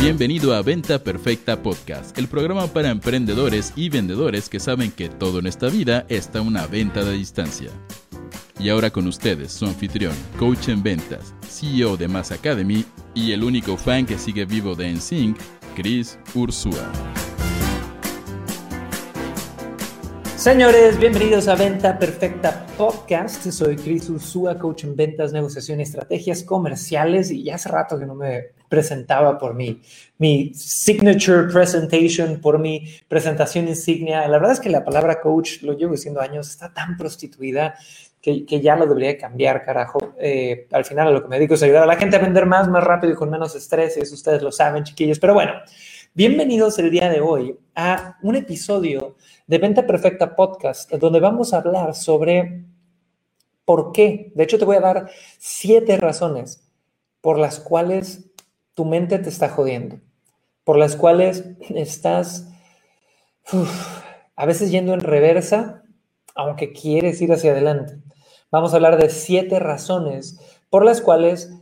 Bienvenido a Venta Perfecta Podcast, el programa para emprendedores y vendedores que saben que todo en esta vida está una venta de distancia. Y ahora con ustedes, su anfitrión, coach en ventas, CEO de Mass Academy y el único fan que sigue vivo de NSYNC, Chris Ursula. Señores, bienvenidos a Venta Perfecta Podcast. Soy Chris Ursúa, coach en ventas, negociación y estrategias comerciales. Y ya hace rato que no me presentaba por mi, mi signature presentation, por mi presentación insignia. La verdad es que la palabra coach, lo llevo diciendo años, está tan prostituida que, que ya lo debería cambiar, carajo. Eh, al final lo que me dedico es ayudar a la gente a vender más, más rápido y con menos estrés. Y eso ustedes lo saben, chiquillos. Pero bueno, bienvenidos el día de hoy a un episodio de Venta Perfecta Podcast, donde vamos a hablar sobre por qué. De hecho, te voy a dar siete razones por las cuales tu mente te está jodiendo, por las cuales estás a veces yendo en reversa, aunque quieres ir hacia adelante. Vamos a hablar de siete razones por las cuales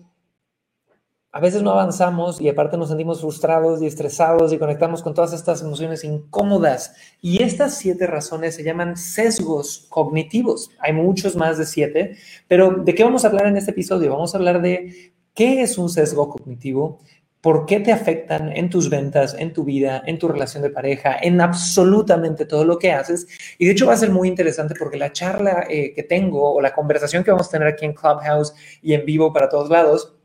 a veces no avanzamos y aparte nos sentimos frustrados y estresados y conectamos con todas estas emociones incómodas. Y estas siete razones se llaman sesgos cognitivos. Hay muchos más de siete, pero ¿de qué vamos a hablar en este episodio? Vamos a hablar de qué es un sesgo cognitivo, por qué te afectan en tus ventas, en tu vida, en tu relación de pareja, en absolutamente todo lo que haces. Y de hecho va a ser muy interesante porque la charla eh, que tengo o la conversación que vamos a tener aquí en Clubhouse y en vivo para todos lados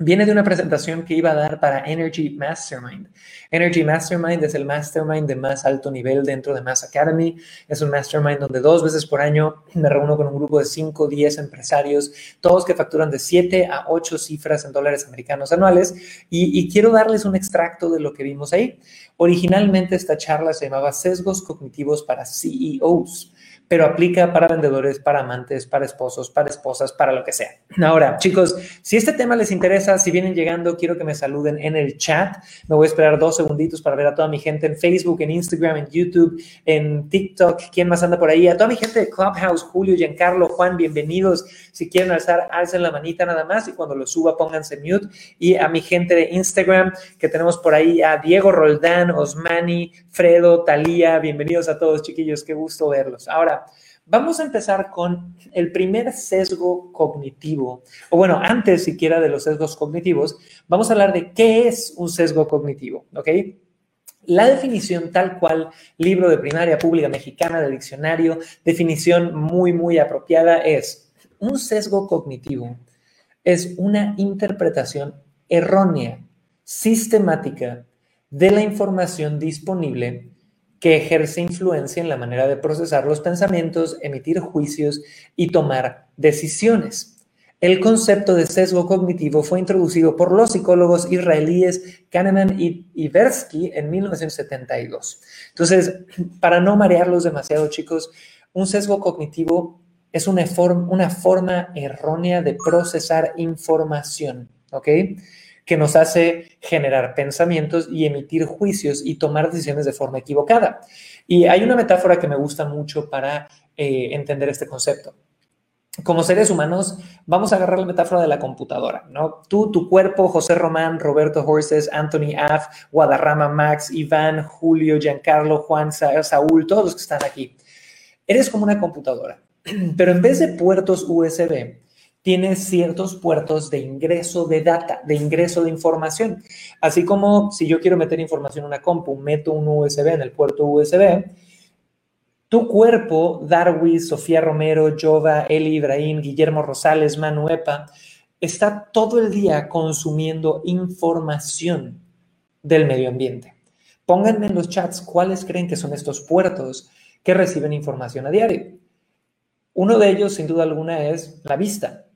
viene de una presentación que iba a dar para Energy Mastermind. Energy Mastermind es el mastermind de más alto nivel dentro de Mass Academy. Es un mastermind donde dos veces por año me reúno con un grupo de 5 o 10 empresarios, todos que facturan de 7 a 8 cifras en dólares americanos anuales. Y, y quiero darles un extracto de lo que vimos ahí. Originalmente esta charla se llamaba Sesgos Cognitivos para CEOs pero aplica para vendedores, para amantes, para esposos, para esposas, para lo que sea. Ahora, chicos, si este tema les interesa, si vienen llegando, quiero que me saluden en el chat. Me voy a esperar dos segunditos para ver a toda mi gente en Facebook, en Instagram, en YouTube, en TikTok. ¿Quién más anda por ahí? A toda mi gente de Clubhouse, Julio, Giancarlo, Juan, bienvenidos. Si quieren alzar, alcen la manita nada más y cuando lo suba, pónganse mute. Y a mi gente de Instagram, que tenemos por ahí a Diego Roldán, Osmani, Fredo, Talía. Bienvenidos a todos, chiquillos. Qué gusto verlos. Ahora, Vamos a empezar con el primer sesgo cognitivo, o bueno, antes siquiera de los sesgos cognitivos, vamos a hablar de qué es un sesgo cognitivo, ¿ok? La definición tal cual, libro de primaria pública mexicana del diccionario, definición muy, muy apropiada es, un sesgo cognitivo es una interpretación errónea, sistemática de la información disponible que ejerce influencia en la manera de procesar los pensamientos, emitir juicios y tomar decisiones. El concepto de sesgo cognitivo fue introducido por los psicólogos israelíes Kahneman y Iversky en 1972. Entonces, para no marearlos demasiado, chicos, un sesgo cognitivo es una, una forma errónea de procesar información, ¿ok? Que nos hace generar pensamientos y emitir juicios y tomar decisiones de forma equivocada. Y hay una metáfora que me gusta mucho para eh, entender este concepto. Como seres humanos, vamos a agarrar la metáfora de la computadora, ¿no? Tú, tu cuerpo, José Román, Roberto Horses, Anthony Aff, Guadarrama Max, Iván, Julio, Giancarlo, Juan, Saúl, todos los que están aquí. Eres como una computadora, pero en vez de puertos USB, tiene ciertos puertos de ingreso de data, de ingreso de información. Así como si yo quiero meter información en una compu, meto un USB en el puerto USB, tu cuerpo, Darwin, Sofía Romero, Jova, Eli Ibrahim, Guillermo Rosales, Manuepa, está todo el día consumiendo información del medio ambiente. Pónganme en los chats cuáles creen que son estos puertos que reciben información a diario. Uno de ellos, sin duda alguna, es la vista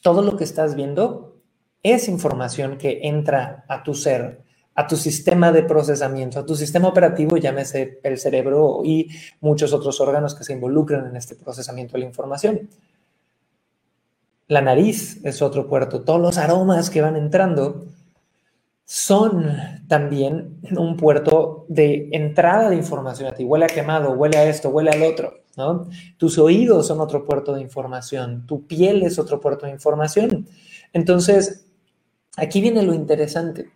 todo lo que estás viendo es información que entra a tu ser, a tu sistema de procesamiento, a tu sistema operativo, llámese el cerebro y muchos otros órganos que se involucran en este procesamiento de la información. La nariz es otro puerto. Todos los aromas que van entrando son también un puerto de entrada de información a ti. Huele a quemado, huele a esto, huele al otro. Tus oídos son otro puerto de información, tu piel es otro puerto de información. Entonces, aquí viene lo interesante.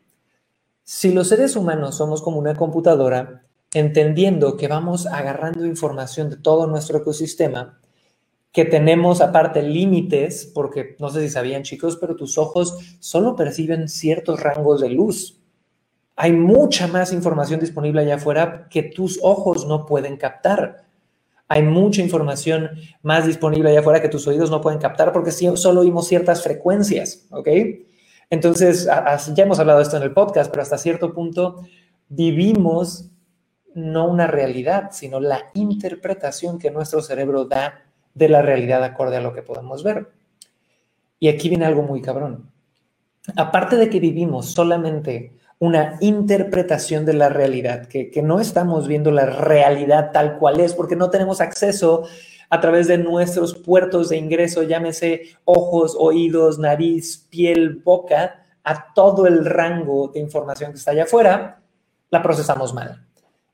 Si los seres humanos somos como una computadora, entendiendo que vamos agarrando información de todo nuestro ecosistema, que tenemos aparte límites, porque no sé si sabían chicos, pero tus ojos solo perciben ciertos rangos de luz. Hay mucha más información disponible allá afuera que tus ojos no pueden captar. Hay mucha información más disponible allá afuera que tus oídos no pueden captar porque solo oímos ciertas frecuencias, ¿ok? Entonces, ya hemos hablado de esto en el podcast, pero hasta cierto punto vivimos no una realidad, sino la interpretación que nuestro cerebro da de la realidad acorde a lo que podemos ver. Y aquí viene algo muy cabrón. Aparte de que vivimos solamente una interpretación de la realidad, que, no estamos viendo la realidad tal cual es, porque no tenemos acceso a través de nuestros puertos de ingreso, llámese ojos, oídos, nariz, piel, boca, a todo el rango de información que está allá afuera, la procesamos mal.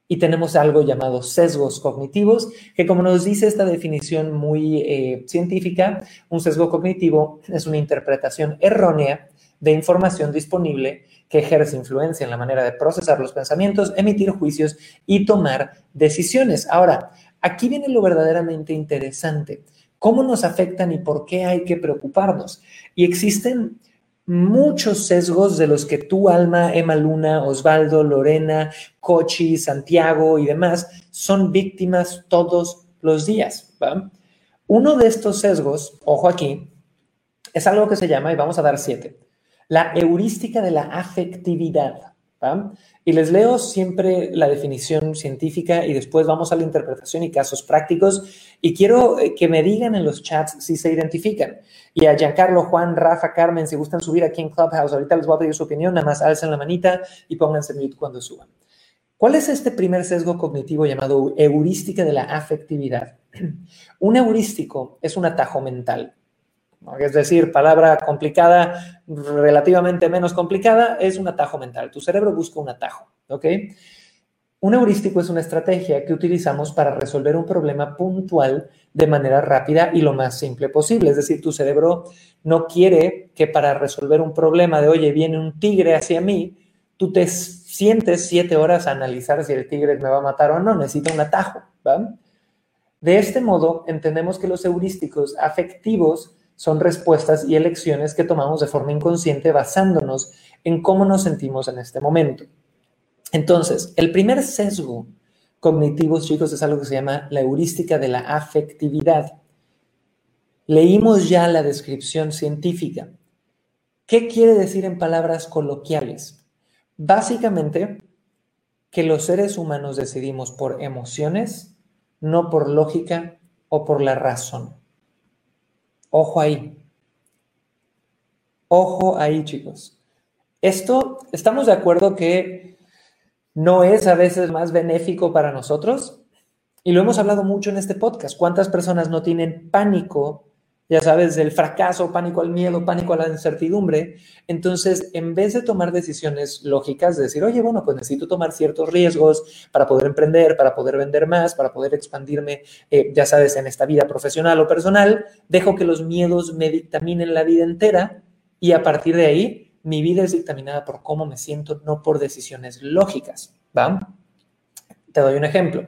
Y tenemos algo llamado sesgos cognitivos, que como nos dice esta definición muy eh, científica, un sesgo cognitivo es una interpretación errónea de información disponible que ejerce influencia en la manera de procesar los pensamientos, emitir juicios y tomar decisiones. Ahora, aquí viene lo verdaderamente interesante. ¿Cómo nos afectan y por qué hay que preocuparnos? Y existen muchos sesgos de los que tú, Alma, Emma Luna, Osvaldo, Lorena, Cochi, Santiago y demás son víctimas todos los días. Uno de estos sesgos, ojo aquí, es algo que se llama, y vamos a dar siete, la heurística de la afectividad. Y les leo siempre la definición científica y después vamos a la interpretación y casos prácticos. Y quiero eh, que me digan en los chats si se identifican. Y a Giancarlo, Juan, Rafa, Carmen, si gustan subir aquí en Clubhouse, ahorita les voy a pedir su opinión, nada más alcen la manita y pónganse mute cuando suban. ¿Cuál es este primer sesgo cognitivo llamado heurística de la afectividad? Un heurístico es un atajo mental. Es decir, palabra complicada, relativamente menos complicada, es un atajo mental. Tu cerebro busca un atajo, ¿ok? Un heurístico es una estrategia que utilizamos para resolver un problema puntual de manera rápida y lo más simple posible. Es decir, tu cerebro no quiere que para resolver un problema de, oye, viene un tigre hacia mí, tú te sientes siete horas a analizar si el tigre me va a matar o no, necesita un atajo. De este modo, entendemos que los heurísticos afectivos son respuestas y elecciones que tomamos de forma inconsciente basándonos en cómo nos sentimos en este momento. Entonces, el primer sesgo cognitivo, chicos, es algo que se llama la heurística de la afectividad. Leímos ya la descripción científica. ¿Qué quiere decir en palabras coloquiales? Básicamente, que los seres humanos decidimos por emociones, no por lógica o por la razón. Ojo ahí. Ojo ahí, chicos. Esto, estamos de acuerdo que no es a veces más benéfico para nosotros. Y lo hemos hablado mucho en este podcast. ¿Cuántas personas no tienen pánico ya sabes, del fracaso, pánico al miedo, pánico a la incertidumbre. Entonces, en vez de tomar decisiones lógicas, de decir, oye, bueno, pues necesito tomar ciertos riesgos para poder emprender, para poder vender más, para poder expandirme, eh, ya sabes, en esta vida profesional o personal, dejo que los miedos me dictaminen la vida entera y a partir de ahí, mi vida es dictaminada por cómo me siento, no por decisiones lógicas. ¿Va? Te doy un ejemplo.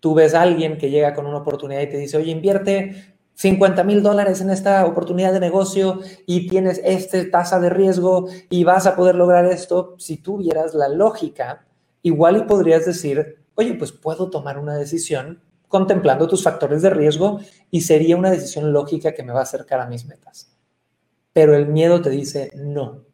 Tú ves a alguien que llega con una oportunidad y te dice, oye, invierte 50 mil dólares en esta oportunidad de negocio y tienes esta tasa de riesgo y vas a poder lograr esto, si tuvieras la lógica, igual y podrías decir, oye, pues puedo tomar una decisión contemplando tus factores de riesgo y sería una decisión lógica que me va a acercar a mis metas. Pero el miedo te dice, no,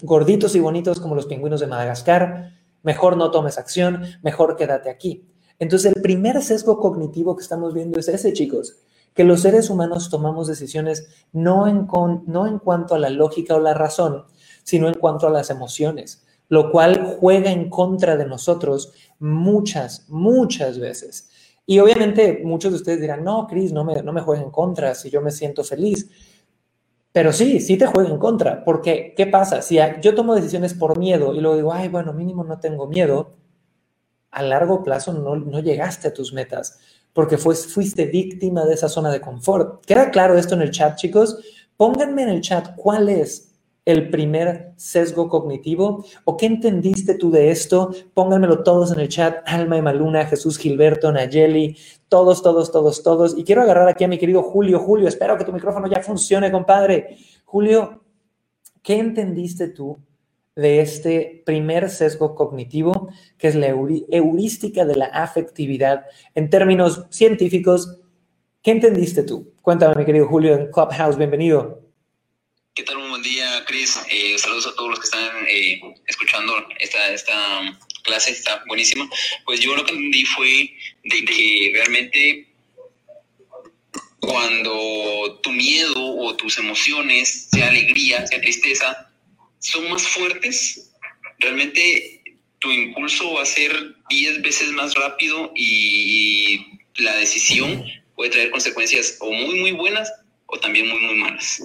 gorditos y bonitos como los pingüinos de Madagascar, mejor no tomes acción, mejor quédate aquí. Entonces el primer sesgo cognitivo que estamos viendo es ese, chicos que los seres humanos tomamos decisiones no en, no en cuanto a la lógica o la razón, sino en cuanto a las emociones, lo cual juega en contra de nosotros muchas, muchas veces. Y obviamente muchos de ustedes dirán, no, Cris, no me, no me en contra si yo me siento feliz. Pero sí, sí te juega en contra, porque ¿qué pasa? Si yo tomo decisiones por miedo y luego digo, ay, bueno, mínimo no tengo miedo, a largo plazo no, no llegaste a tus metas porque fuiste víctima de esa zona de confort. ¿Queda claro esto en el chat, chicos? Pónganme en el chat cuál es el primer sesgo cognitivo? ¿O qué entendiste tú de esto? Pónganmelo todos en el chat. Alma Maluna, Jesús Gilberto, Nayeli, todos, todos, todos, todos. Y quiero agarrar aquí a mi querido Julio. Julio, espero que tu micrófono ya funcione, compadre. Julio, ¿qué entendiste tú de este primer sesgo cognitivo, que es la heurística de la afectividad en términos científicos? ¿Qué entendiste tú? Cuéntame, mi querido Julio, en Clubhouse. Bienvenido. ¿Qué tal? Un buen día, Chris. Eh, saludos a todos los que están eh, escuchando esta, esta clase, está buenísima. Pues yo lo que entendí fue de que realmente cuando tu miedo o tus emociones, sea alegría, sea tristeza, son más fuertes, realmente tu impulso va a ser 10 veces más rápido y la decisión puede traer consecuencias o muy, muy buenas o también muy, muy malas.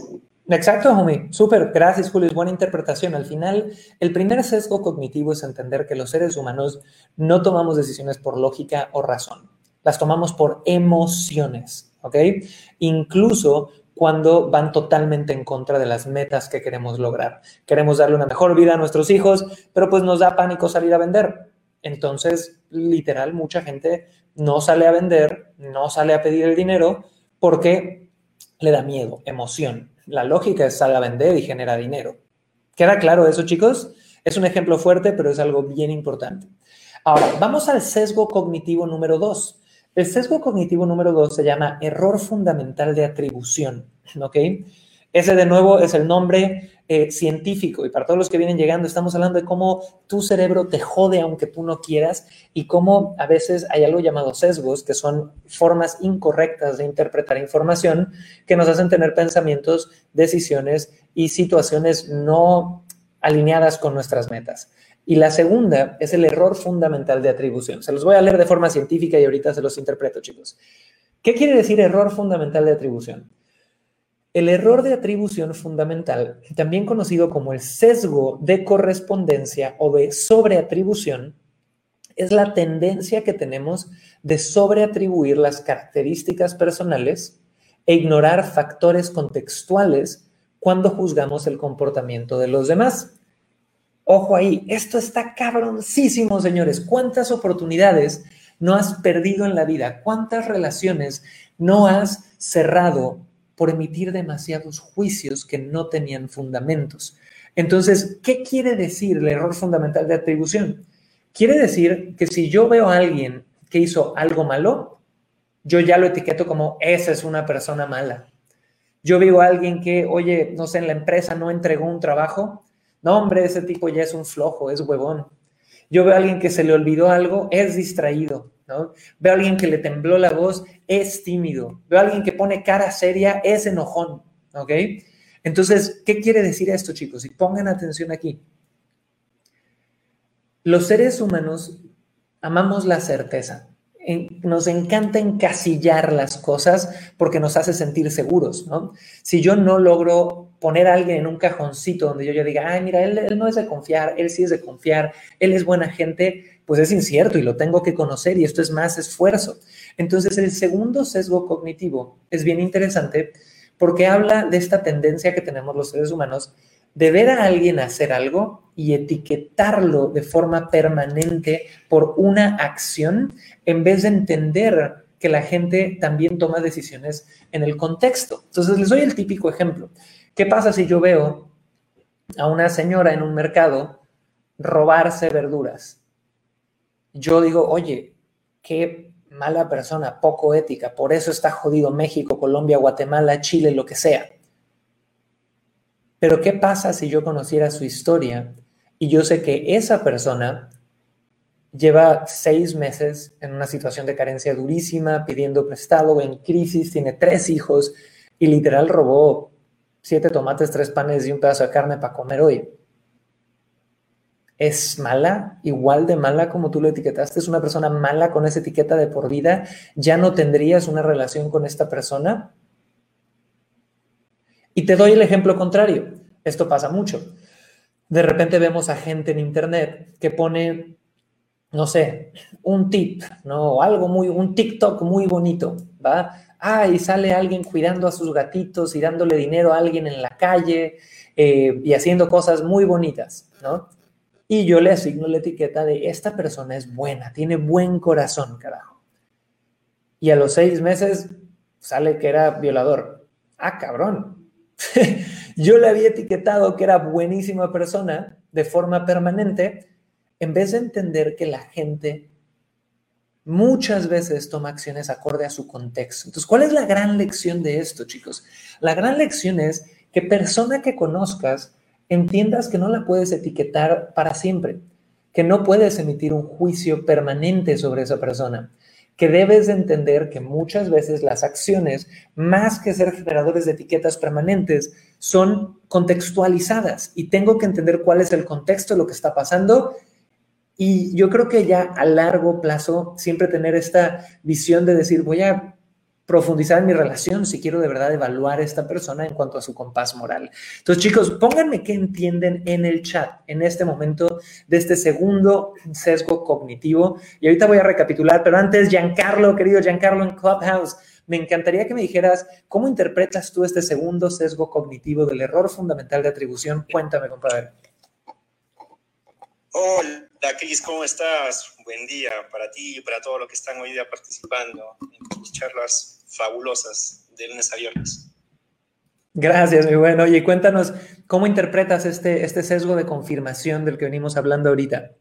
Exacto, homie. Súper. Gracias, Julio. Es buena interpretación. Al final, el primer sesgo cognitivo es entender que los seres humanos no tomamos decisiones por lógica o razón. Las tomamos por emociones, ¿ok? Incluso cuando van totalmente en contra de las metas que queremos lograr. Queremos darle una mejor vida a nuestros hijos, pero pues nos da pánico salir a vender. Entonces, literal, mucha gente no sale a vender, no sale a pedir el dinero porque le da miedo, emoción. La lógica es sale a vender y genera dinero. ¿Queda claro eso, chicos? Es un ejemplo fuerte, pero es algo bien importante. Ahora, vamos al sesgo cognitivo número dos. El sesgo cognitivo número dos se llama error fundamental de atribución. ¿Ok? Ese de nuevo es el nombre eh, científico y para todos los que vienen llegando estamos hablando de cómo tu cerebro te jode aunque tú no quieras y cómo a veces hay algo llamado sesgos que son formas incorrectas de interpretar información que nos hacen tener pensamientos, decisiones y situaciones no alineadas con nuestras metas. Y la segunda es el error fundamental de atribución. Se los voy a leer de forma científica y ahorita se los interpreto, chicos. ¿Qué quiere decir error fundamental de atribución? El error de atribución fundamental, también conocido como el sesgo de correspondencia o de sobreatribución, es la tendencia que tenemos de sobreatribuir las características personales e ignorar factores contextuales cuando juzgamos el comportamiento de los demás. Ojo ahí, esto está cabroncísimo, señores. ¿Cuántas oportunidades no has perdido en la vida? ¿Cuántas relaciones no has cerrado por emitir demasiados juicios que no tenían fundamentos. Entonces, ¿qué quiere decir el error fundamental de atribución? Quiere decir que si yo veo a alguien que hizo algo malo, yo ya lo etiqueto como esa es una persona mala. Yo veo a alguien que, oye, no sé, en la empresa no entregó un trabajo, no, hombre, ese tipo ya es un flojo, es huevón. Yo veo a alguien que se le olvidó algo, es distraído. Veo a alguien que le tembló la voz, es tímido. Veo a alguien que pone cara seria, es enojón, ¿ok? Entonces, ¿qué quiere decir esto, chicos? Y pongan atención aquí. Los seres humanos amamos la certeza. Nos encanta encasillar las cosas porque nos hace sentir seguros. Si yo no logro poner a alguien en un cajoncito donde yo, yo diga, ay, mira, él, él no es de confiar, él sí es de confiar, él es buena gente, pues es incierto y lo tengo que conocer y esto es más esfuerzo. Entonces, el segundo sesgo cognitivo es bien interesante porque habla de esta tendencia que tenemos los seres humanos de ver a alguien hacer algo y etiquetarlo de forma permanente por una acción en vez de entender que la gente también toma decisiones en el contexto. Entonces, les doy el típico ejemplo. ¿Qué pasa si yo veo a una señora en un mercado robarse verduras? yo digo, oye, qué mala persona, poco ética, por eso está jodido México, Colombia, Guatemala, Chile, lo que sea. Pero ¿qué pasa si yo conociera su historia y yo sé que esa persona lleva seis meses en una situación de carencia durísima, pidiendo prestado, en crisis, tiene tres hijos y literal robó siete tomates, tres panes y un pedazo de carne para comer hoy? es mala, igual de mala como tú lo etiquetaste, es una persona mala con esa etiqueta de por vida, ya no tendrías una relación con esta persona. Y te doy el ejemplo contrario, esto pasa mucho. De repente vemos a gente en internet que pone, no sé, un tip, ¿no? O algo muy, un TikTok muy bonito, ¿va? Ah, y sale alguien cuidando a sus gatitos y dándole dinero a alguien en la calle eh, y haciendo cosas muy bonitas, ¿no? Y yo le asigno la etiqueta de esta persona es buena, tiene buen corazón, carajo. Y a los seis meses sale que era violador. Ah, cabrón. yo le había etiquetado que era buenísima persona de forma permanente en vez de entender que la gente muchas veces toma acciones acorde a su contexto. Entonces, ¿cuál es la gran lección de esto, chicos? La gran lección es que persona que conozcas, entiendas que no la puedes etiquetar para siempre, que no puedes emitir un juicio permanente sobre esa persona, que debes de entender que muchas veces las acciones, más que ser generadores de etiquetas permanentes, son contextualizadas y tengo que entender cuál es el contexto lo que está pasando y yo creo que ya a largo plazo, siempre tener esta visión de decir, voy a profundizar en mi relación si quiero de verdad evaluar a esta persona en cuanto a su compás moral. Entonces, chicos, pónganme qué entienden en el chat en este momento de este segundo sesgo cognitivo. Y ahorita voy a recapitular, pero antes, Giancarlo, querido Giancarlo en Clubhouse, me encantaría que me dijeras cómo interpretas tú este segundo sesgo cognitivo del error fundamental de atribución. Cuéntame, compadre. Hola. Hola Cris, ¿cómo estás? Buen día para ti y para todos los que están hoy día participando en tus charlas fabulosas de lunes a viernes. Gracias, muy bueno. Oye, cuéntanos, ¿cómo interpretas este, este sesgo de confirmación del que venimos hablando ahorita?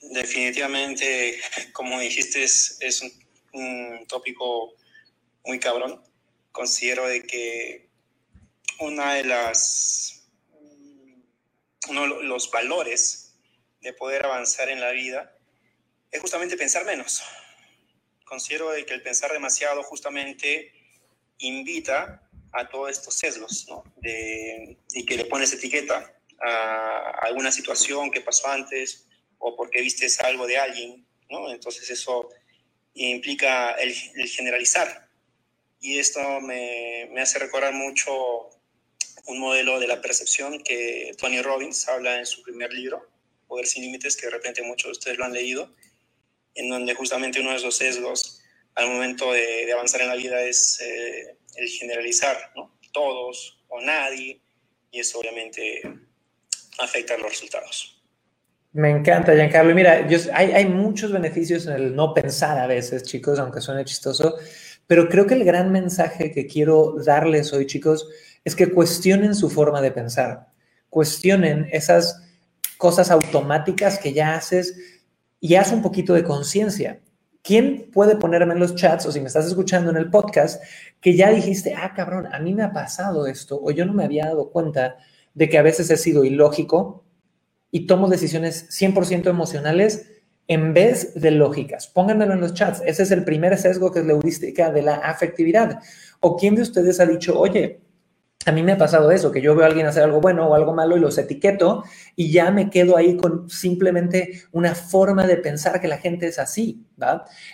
Definitivamente, como dijiste, es, es un, un tópico muy cabrón. Considero de que una de las los valores de poder avanzar en la vida es justamente pensar menos. Considero que el pensar demasiado justamente invita a todos estos sesgos, y que le pones etiqueta a alguna situación que pasó antes o porque vistes algo de alguien. Entonces eso implica el, generalizar. Y esto me, me hace recordar mucho un modelo de la percepción que Tony Robbins habla en su primer libro, Poder sin Límites, que de repente muchos de ustedes lo han leído, en donde justamente uno de esos sesgos al momento de, avanzar en la vida es eh, el generalizar, ¿no? Todos o nadie, y eso obviamente afecta los resultados. Me encanta, Giancarlo. Mira, hay, hay muchos beneficios en el no pensar a veces, chicos, aunque suene chistoso, pero creo que el gran mensaje que quiero darles hoy, chicos, es que cuestionen su forma de pensar, cuestionen esas cosas automáticas que ya haces y haz un poquito de conciencia. ¿Quién puede ponerme en los chats o si me estás escuchando en el podcast que ya dijiste, ah, cabrón, a mí me ha pasado esto o yo no me había dado cuenta de que a veces he sido ilógico y tomo decisiones 100% emocionales en vez de lógicas? Pónganmelo en los chats. Ese es el primer sesgo que es la heurística de la afectividad. ¿O quién de ustedes ha dicho, oye, a mí me ha pasado eso, que yo veo a alguien hacer algo bueno o algo malo y los etiqueto y ya me quedo ahí con simplemente una forma de pensar que la gente es así.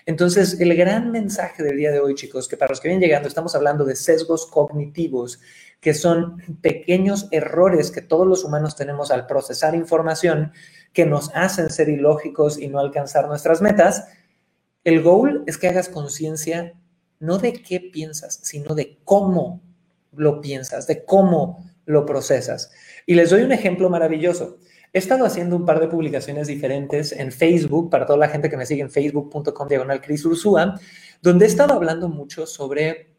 Entonces, el gran mensaje del día de hoy, chicos, que para los que vienen llegando, estamos hablando de sesgos cognitivos, que son pequeños errores que todos los humanos tenemos al procesar información que nos hacen ser ilógicos y no alcanzar nuestras metas. El goal es que hagas conciencia no de qué piensas, sino de cómo lo piensas, de cómo lo procesas. Y les doy un ejemplo maravilloso. He estado haciendo un par de publicaciones diferentes en Facebook, para toda la gente que me sigue en facebook.com diagonal Cris Ursúa, donde he estado hablando mucho sobre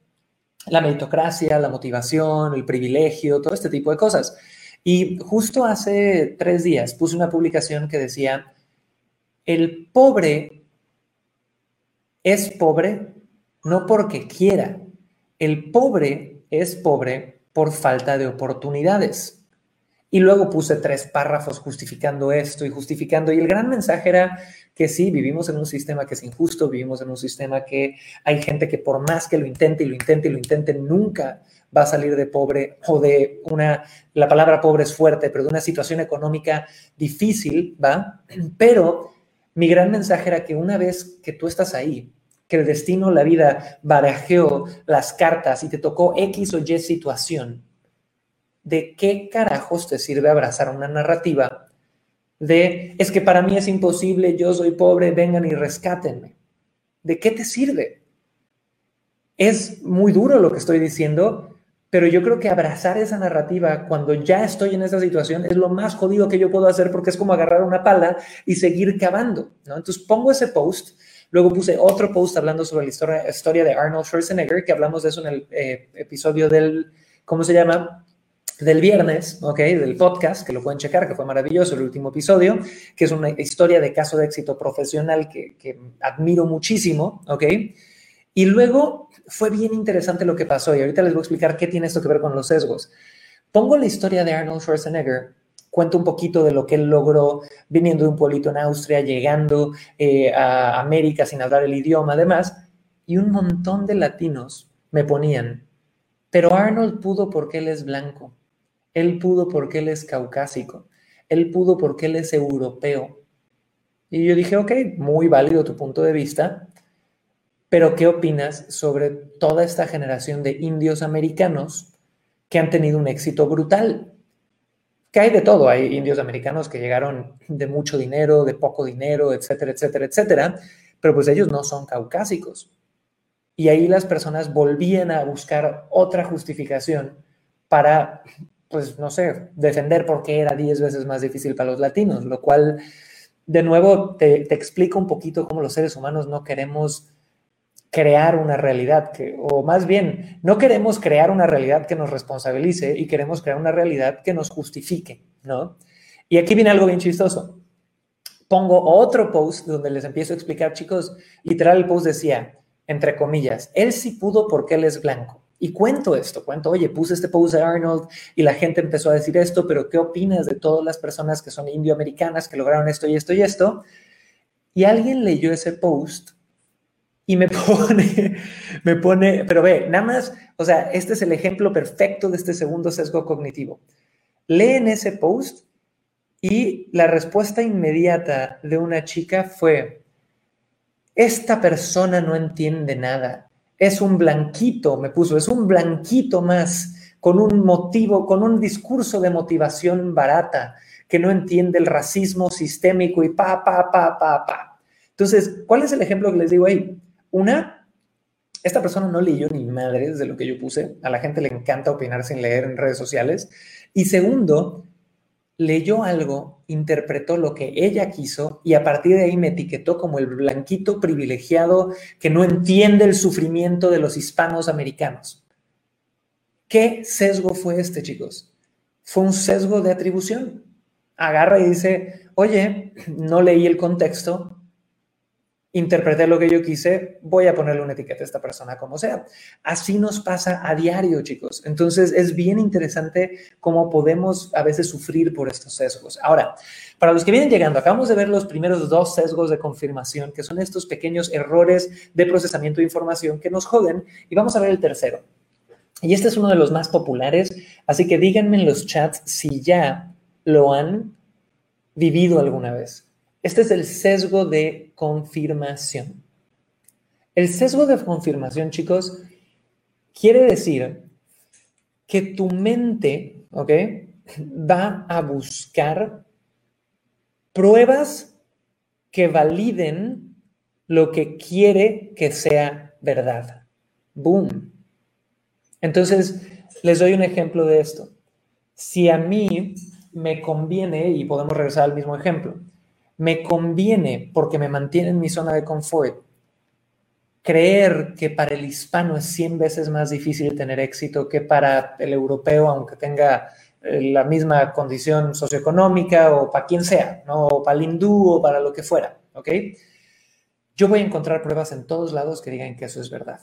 la meritocracia, la motivación, el privilegio, todo este tipo de cosas. Y justo hace tres días puse una publicación que decía, el pobre es pobre no porque quiera, el pobre es pobre por falta de oportunidades. Y luego puse tres párrafos justificando esto y justificando. Y el gran mensaje era que sí, vivimos en un sistema que es injusto, vivimos en un sistema que hay gente que por más que lo intente y lo intente y lo intente, nunca va a salir de pobre o de una, la palabra pobre es fuerte, pero de una situación económica difícil, ¿va? Pero mi gran mensaje era que una vez que tú estás ahí, que el destino, la vida barajeó las cartas y te tocó X o Y situación, ¿de qué carajos te sirve abrazar una narrativa de es que para mí es imposible, yo soy pobre, vengan y rescátenme? ¿de qué te sirve? Es muy duro lo que estoy diciendo, pero yo creo que abrazar esa narrativa cuando ya estoy en esa situación es lo más jodido que yo puedo hacer porque es como agarrar una pala y seguir cavando, ¿no? Entonces pongo ese post, luego puse otro post hablando sobre la historia, de Arnold Schwarzenegger, que hablamos de eso en el eh, episodio del, ¿cómo se llama? del viernes, ¿ok? Del podcast, que lo pueden checar, que fue maravilloso el último episodio, que es una historia de caso de éxito profesional que, que admiro muchísimo, ¿ok? Y luego fue bien interesante lo que pasó y ahorita les voy a explicar qué tiene esto que ver con los sesgos. Pongo la historia de Arnold Schwarzenegger, cuento un poquito de lo que él logró viniendo de un pueblito en Austria, llegando eh, a América sin hablar el idioma, además, y un montón de latinos me ponían, pero Arnold pudo porque él es blanco. Él pudo porque él es caucásico. Él pudo porque él es europeo. Y yo dije, ok, muy válido tu punto de vista, pero ¿qué opinas sobre toda esta generación de indios americanos que han tenido un éxito brutal? Que hay de todo, hay indios americanos que llegaron de mucho dinero, de poco dinero, etcétera, etcétera, etcétera, pero pues ellos no son caucásicos. Y ahí las personas volvían a buscar otra justificación para pues no sé, defender por qué era 10 veces más difícil para los latinos, lo cual, de nuevo, te, te explica un poquito cómo los seres humanos no queremos crear una realidad, que, o más bien, no queremos crear una realidad que nos responsabilice y queremos crear una realidad que nos justifique, ¿no? Y aquí viene algo bien chistoso. Pongo otro post donde les empiezo a explicar, chicos, literal el post decía, entre comillas, él sí pudo porque él es blanco. Y cuento esto, cuento, oye, puse este post de Arnold y la gente empezó a decir esto, pero ¿qué opinas de todas las personas que son indioamericanas que lograron esto y esto y esto? Y alguien leyó ese post y me pone, me pone, pero ve, nada más, o sea, este es el ejemplo perfecto de este segundo sesgo cognitivo. Leen ese post y la respuesta inmediata de una chica fue, esta persona no entiende nada es un blanquito, me puso, es un blanquito más, con un motivo, con un discurso de motivación barata, que no entiende el racismo sistémico y pa, pa, pa, pa, pa. Entonces, ¿cuál es el ejemplo que les digo ahí? Una, esta persona no leyó ni madres de lo que yo puse, a la gente le encanta opinar sin leer en redes sociales. Y segundo, leyó algo, interpretó lo que ella quiso y a partir de ahí me etiquetó como el blanquito privilegiado que no entiende el sufrimiento de los hispanos americanos. ¿Qué sesgo fue este, chicos? Fue un sesgo de atribución. Agarra y dice, oye, no leí el contexto, interpreté lo que yo quise, voy a ponerle una etiqueta a esta persona como sea. Así nos pasa a diario, chicos. Entonces es bien interesante cómo podemos a veces sufrir por estos sesgos. Ahora, para los que vienen llegando, acabamos de ver los primeros dos sesgos de confirmación, que son estos pequeños errores de procesamiento de información que nos joden, y vamos a ver el tercero. Y este es uno de los más populares, así que díganme en los chats si ya lo han vivido alguna vez. Este es el sesgo de confirmación. El sesgo de confirmación, chicos, quiere decir que tu mente, ¿ok? Va a buscar pruebas que validen lo que quiere que sea verdad. Boom. Entonces, les doy un ejemplo de esto. Si a mí me conviene, y podemos regresar al mismo ejemplo, me conviene porque me mantiene en mi zona de confort. Creer que para el hispano es 100 veces más difícil tener éxito que para el europeo, aunque tenga eh, la misma condición socioeconómica o para quien sea, ¿no? o para el hindú o para lo que fuera, ¿ok? Yo voy a encontrar pruebas en todos lados que digan que eso es verdad.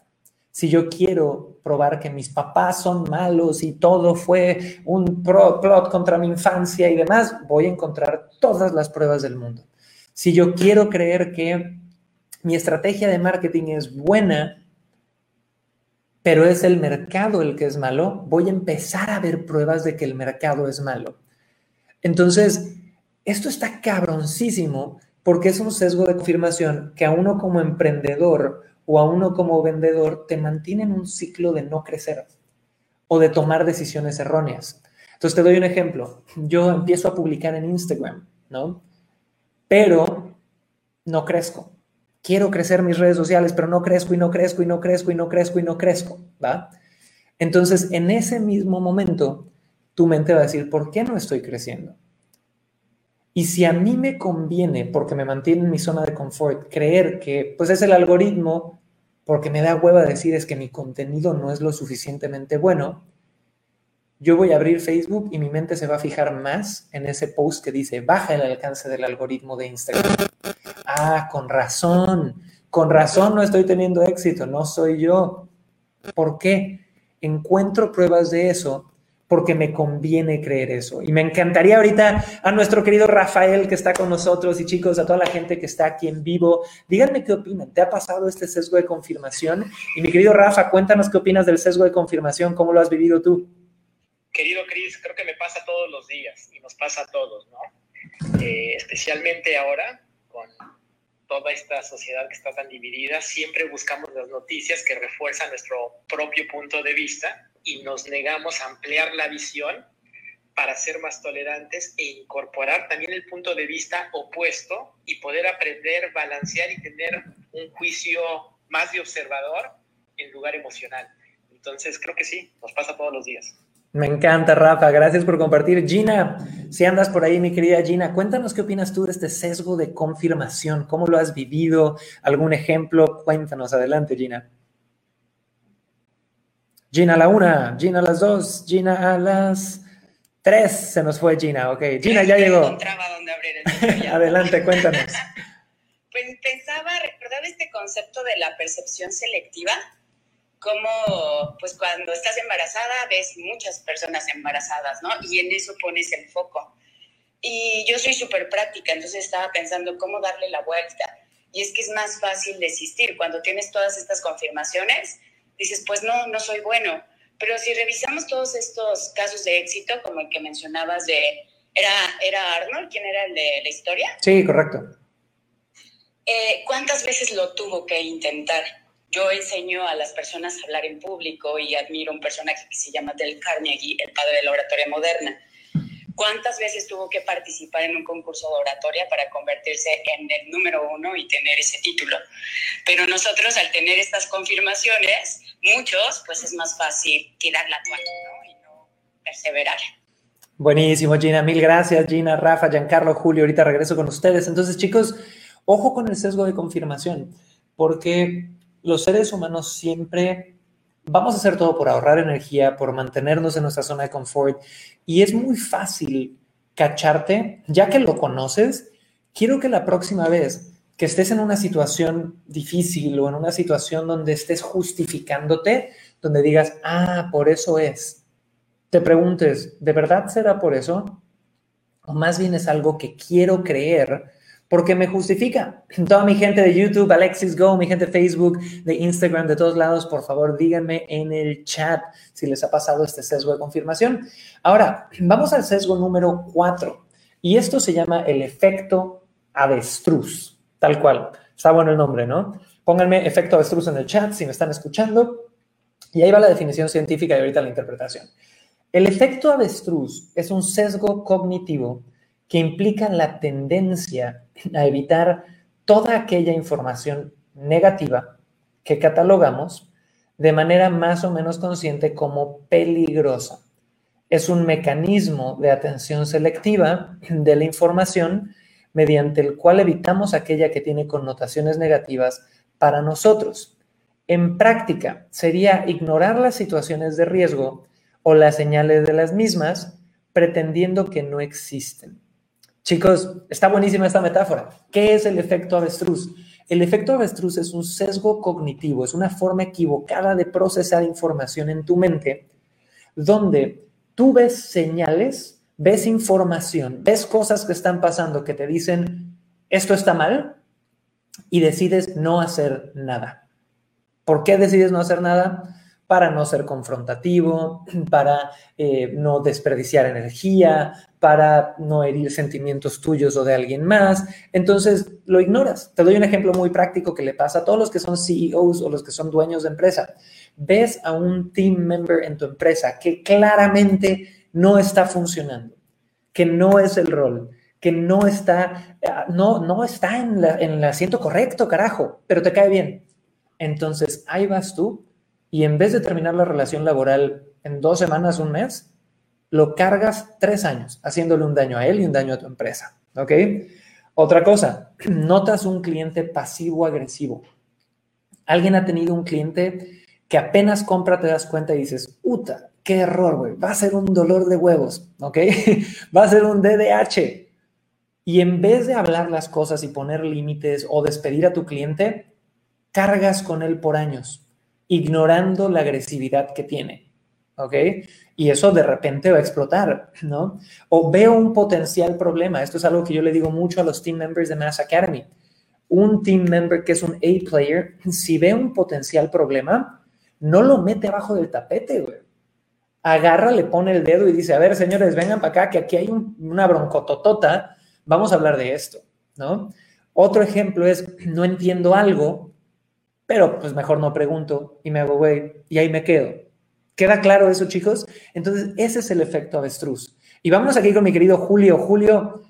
Si yo quiero probar que mis papás son malos y todo fue un plot contra mi infancia y demás, voy a encontrar todas las pruebas del mundo. Si yo quiero creer que mi estrategia de marketing es buena, pero es el mercado el que es malo, voy a empezar a ver pruebas de que el mercado es malo. Entonces, esto está cabroncísimo porque es un sesgo de confirmación que a uno como emprendedor o a uno como vendedor te mantiene en un ciclo de no crecer o de tomar decisiones erróneas. Entonces te doy un ejemplo. Yo empiezo a publicar en Instagram, ¿no? Pero no crezco. quiero crecer mis redes sociales, pero no crezco y no crezco y no crezco y no crezco y no crezco, ¿va? Entonces, en ese mismo momento, tu mente va a decir, ¿por qué no estoy creciendo? Y si a mí me conviene, porque me mantiene en mi zona de confort, creer que pues es el algoritmo, porque me da hueva decir es que mi contenido no es lo suficientemente bueno, yo voy a abrir Facebook y mi mente se va a fijar más en ese post que dice, baja el alcance del algoritmo de Instagram. Ah, con razón, con razón no estoy teniendo éxito, no soy yo. ¿Por qué? Encuentro pruebas de eso porque me conviene creer eso. Y me encantaría ahorita a nuestro querido Rafael que está con nosotros y chicos, a toda la gente que está aquí en vivo, díganme qué opinan. ¿Te ha pasado este sesgo de confirmación? Y mi querido Rafa, cuéntanos qué opinas del sesgo de confirmación, cómo lo has vivido tú. Querido Cris, creo que me pasa todos los días y nos pasa a todos, ¿no? Eh, especialmente ahora, con toda esta sociedad que está tan dividida, siempre buscamos las noticias que refuerzan nuestro propio punto de vista y nos negamos a ampliar la visión para ser más tolerantes e incorporar también el punto de vista opuesto y poder aprender, balancear y tener un juicio más de observador en lugar emocional. Entonces, creo que sí, nos pasa todos los días. Me encanta, Rafa. Gracias por compartir. Gina, si andas por ahí, mi querida Gina, cuéntanos qué opinas tú de este sesgo de confirmación. ¿Cómo lo has vivido? ¿Algún ejemplo? Cuéntanos. Adelante, Gina. Gina a la una, Gina a las dos, Gina a las tres. Se nos fue Gina, ok. Gina ya llegó. Adelante, cuéntanos. Pues pensaba, recordaba este concepto de la percepción selectiva como pues cuando estás embarazada ves muchas personas embarazadas, ¿no? Y en eso pones el foco. Y yo soy súper práctica, entonces estaba pensando cómo darle la vuelta. Y es que es más fácil desistir. Cuando tienes todas estas confirmaciones, dices, pues no, no soy bueno. Pero si revisamos todos estos casos de éxito, como el que mencionabas de, ¿era, era Arnold? ¿Quién era el de la historia? Sí, correcto. Eh, ¿Cuántas veces lo tuvo que intentar? Yo enseño a las personas a hablar en público y admiro un personaje que se llama Del Carnegie, el padre de la oratoria moderna. ¿Cuántas veces tuvo que participar en un concurso de oratoria para convertirse en el número uno y tener ese título? Pero nosotros, al tener estas confirmaciones, muchos, pues es más fácil tirar la toalla y no perseverar. Buenísimo, Gina. Mil gracias, Gina, Rafa, Giancarlo, Julio. Ahorita regreso con ustedes. Entonces, chicos, ojo con el sesgo de confirmación, porque los seres humanos siempre vamos a hacer todo por ahorrar energía, por mantenernos en nuestra zona de confort. Y es muy fácil cacharte, ya que lo conoces, quiero que la próxima vez que estés en una situación difícil o en una situación donde estés justificándote, donde digas, ah, por eso es, te preguntes, ¿de verdad será por eso? O más bien es algo que quiero creer porque me justifica. Toda mi gente de YouTube, Alexis Go, mi gente de Facebook, de Instagram, de todos lados, por favor díganme en el chat si les ha pasado este sesgo de confirmación. Ahora, vamos al sesgo número cuatro y esto se llama el efecto avestruz, tal cual. Está bueno el nombre, ¿no? Pónganme efecto avestruz en el chat si me están escuchando. Y ahí va la definición científica y ahorita la interpretación. El efecto avestruz es un sesgo cognitivo que implican la tendencia a evitar toda aquella información negativa que catalogamos de manera más o menos consciente como peligrosa. Es un mecanismo de atención selectiva de la información mediante el cual evitamos aquella que tiene connotaciones negativas para nosotros. En práctica, sería ignorar las situaciones de riesgo o las señales de las mismas pretendiendo que no existen. Chicos, está buenísima esta metáfora. ¿Qué es el efecto avestruz? El efecto avestruz es un sesgo cognitivo, es una forma equivocada de procesar información en tu mente, donde tú ves señales, ves información, ves cosas que están pasando que te dicen, esto está mal, y decides no hacer nada. ¿Por qué decides no hacer nada? Para no ser confrontativo, para eh, no desperdiciar energía, para no herir sentimientos tuyos o de alguien más. Entonces lo ignoras. Te doy un ejemplo muy práctico que le pasa a todos los que son CEOs o los que son dueños de empresa. Ves a un team member en tu empresa que claramente no está funcionando, que no es el rol, que no está, no, no está en el asiento correcto, carajo, pero te cae bien. Entonces, ahí vas tú y en vez de terminar la relación laboral en dos semanas, un mes, lo cargas tres años, haciéndole un daño a él y un daño a tu empresa. ¿Ok? Otra cosa, notas un cliente pasivo-agresivo. Alguien ha tenido un cliente que apenas compra, te das cuenta y dices, puta, qué error, güey, va a ser un dolor de huevos, ¿ok? va a ser un DDH. Y en vez de hablar las cosas y poner límites o despedir a tu cliente, cargas con él por años, ignorando la agresividad que tiene, ¿ok? Y eso de repente va a explotar, ¿no? O veo un potencial problema. Esto es algo que yo le digo mucho a los team members de Mass Academy. Un team member que es un A-player, si ve un potencial problema, no lo mete abajo del tapete, güey. Agarra, le pone el dedo y dice, a ver, señores, vengan para acá, que aquí hay una broncototota, vamos a hablar de esto, ¿no? Otro ejemplo es, no entiendo algo, pero pues mejor no pregunto y me hago güey y ahí me quedo. ¿Queda claro eso, chicos? Entonces, ese es el efecto avestruz. Y vámonos aquí con mi querido Julio. Julio,